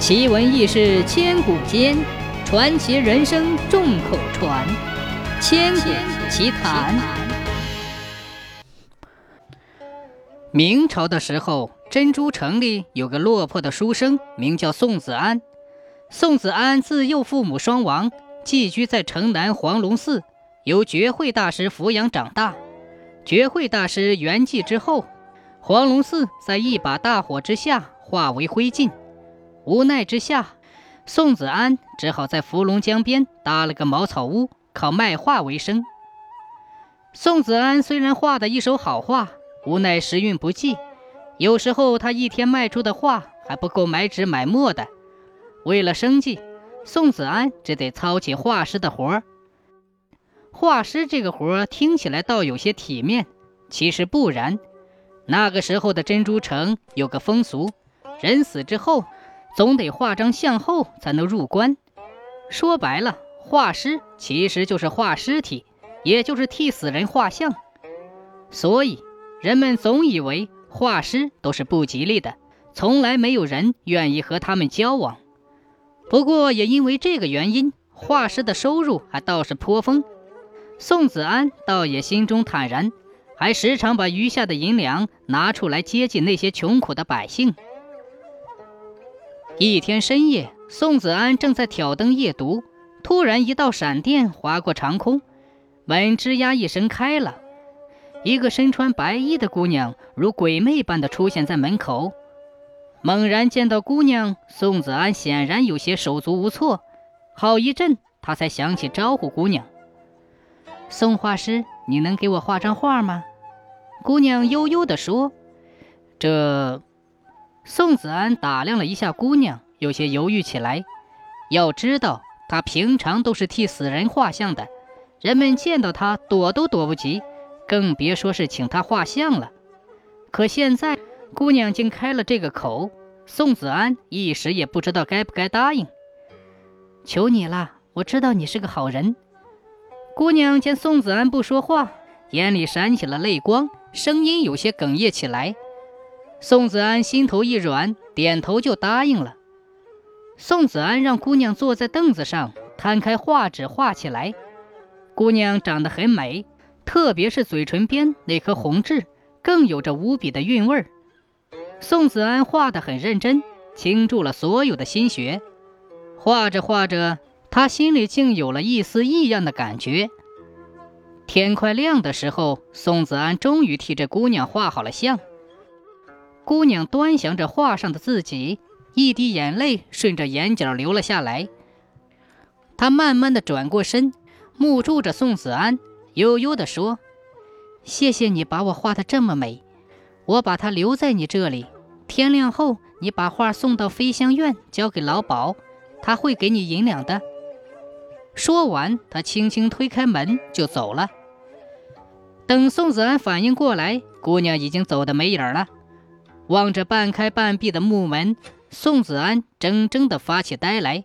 奇闻异事千古间，传奇人生众口传。千古奇谈。明朝的时候，珍珠城里有个落魄的书生，名叫宋子安。宋子安自幼父母双亡，寄居在城南黄龙寺，由觉慧大师抚养长大。觉慧大师圆寂之后，黄龙寺在一把大火之下化为灰烬。无奈之下，宋子安只好在伏龙江边搭了个茅草屋，靠卖画为生。宋子安虽然画的一手好画，无奈时运不济，有时候他一天卖出的画还不够买纸买墨的。为了生计，宋子安只得操起画师的活儿。画师这个活儿听起来倒有些体面，其实不然。那个时候的珍珠城有个风俗，人死之后。总得画张像后才能入关。说白了，画师其实就是画尸体，也就是替死人画像。所以人们总以为画师都是不吉利的，从来没有人愿意和他们交往。不过也因为这个原因，画师的收入还倒是颇丰。宋子安倒也心中坦然，还时常把余下的银两拿出来接济那些穷苦的百姓。一天深夜，宋子安正在挑灯夜读，突然一道闪电划过长空，门吱呀一声开了，一个身穿白衣的姑娘如鬼魅般的出现在门口。猛然见到姑娘，宋子安显然有些手足无措，好一阵他才想起招呼姑娘：“宋画师，你能给我画张画吗？”姑娘悠悠地说：“这。”宋子安打量了一下姑娘，有些犹豫起来。要知道，他平常都是替死人画像的，人们见到他躲都躲不及，更别说是请他画像了。可现在，姑娘竟开了这个口，宋子安一时也不知道该不该答应。求你了，我知道你是个好人。姑娘见宋子安不说话，眼里闪起了泪光，声音有些哽咽起来。宋子安心头一软，点头就答应了。宋子安让姑娘坐在凳子上，摊开画纸画起来。姑娘长得很美，特别是嘴唇边那颗红痣，更有着无比的韵味儿。宋子安画得很认真，倾注了所有的心血。画着画着，他心里竟有了一丝异样的感觉。天快亮的时候，宋子安终于替这姑娘画好了像。姑娘端详着画上的自己，一滴眼泪顺着眼角流了下来。她慢慢的转过身，目注着宋子安，悠悠地说：“谢谢你把我画的这么美，我把它留在你这里。天亮后，你把画送到飞香院，交给老鸨，他会给你银两的。”说完，他轻轻推开门就走了。等宋子安反应过来，姑娘已经走得没影了。望着半开半闭的木门，宋子安怔怔地发起呆来。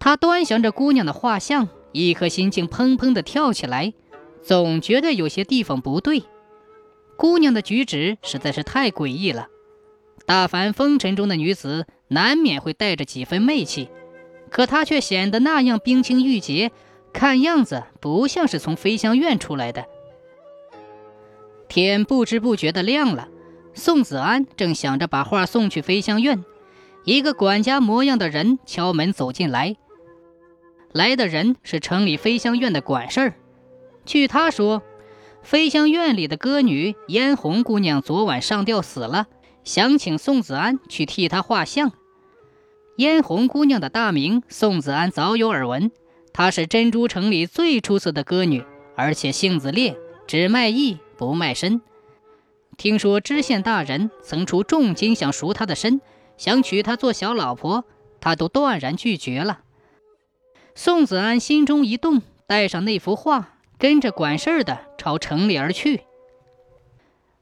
他端详着姑娘的画像，一颗心竟砰砰地跳起来，总觉得有些地方不对。姑娘的举止实在是太诡异了。大凡风尘中的女子，难免会带着几分媚气，可她却显得那样冰清玉洁，看样子不像是从飞香院出来的。天不知不觉地亮了。宋子安正想着把画送去飞香院，一个管家模样的人敲门走进来。来的人是城里飞香院的管事儿。据他说，飞香院里的歌女嫣红姑娘昨晚上吊死了，想请宋子安去替她画像。嫣红姑娘的大名宋子安早有耳闻，她是珍珠城里最出色的歌女，而且性子烈，只卖艺不卖身。听说知县大人曾出重金想赎他的身，想娶她做小老婆，他都断然拒绝了。宋子安心中一动，带上那幅画，跟着管事儿的朝城里而去。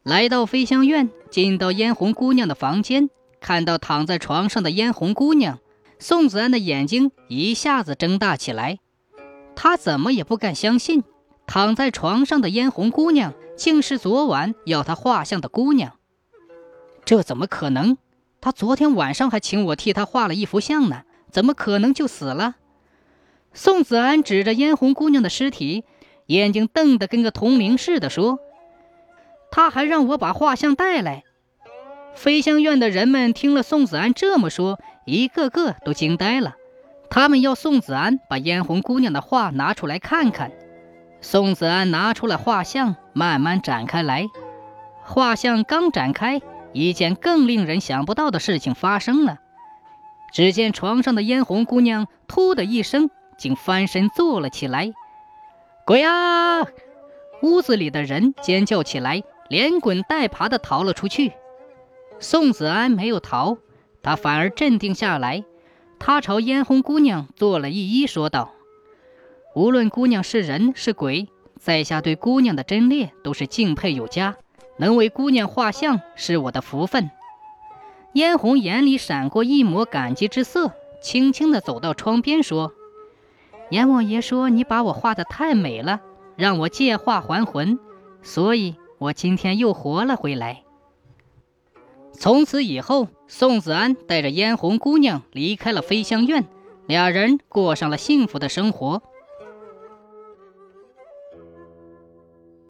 来到飞香院，进到嫣红姑娘的房间，看到躺在床上的嫣红姑娘，宋子安的眼睛一下子睁大起来。他怎么也不敢相信，躺在床上的嫣红姑娘。竟是昨晚要他画像的姑娘，这怎么可能？他昨天晚上还请我替他画了一幅像呢，怎么可能就死了？宋子安指着嫣红姑娘的尸体，眼睛瞪得跟个铜铃似的，说：“他还让我把画像带来。”飞香院的人们听了宋子安这么说，一个个都惊呆了。他们要宋子安把嫣红姑娘的画拿出来看看。宋子安拿出了画像，慢慢展开来。画像刚展开，一件更令人想不到的事情发生了。只见床上的嫣红姑娘“突”的一声，竟翻身坐了起来。鬼啊！屋子里的人尖叫起来，连滚带爬地逃了出去。宋子安没有逃，他反而镇定下来。他朝嫣红姑娘做了一揖，说道：“无论姑娘是人是鬼，在下对姑娘的贞烈都是敬佩有加。”能为姑娘画像是我的福分。嫣红眼里闪过一抹感激之色，轻轻地走到窗边说：“阎王爷说你把我画得太美了，让我借画还魂，所以我今天又活了回来。”从此以后，宋子安带着嫣红姑娘离开了飞香院，俩人过上了幸福的生活。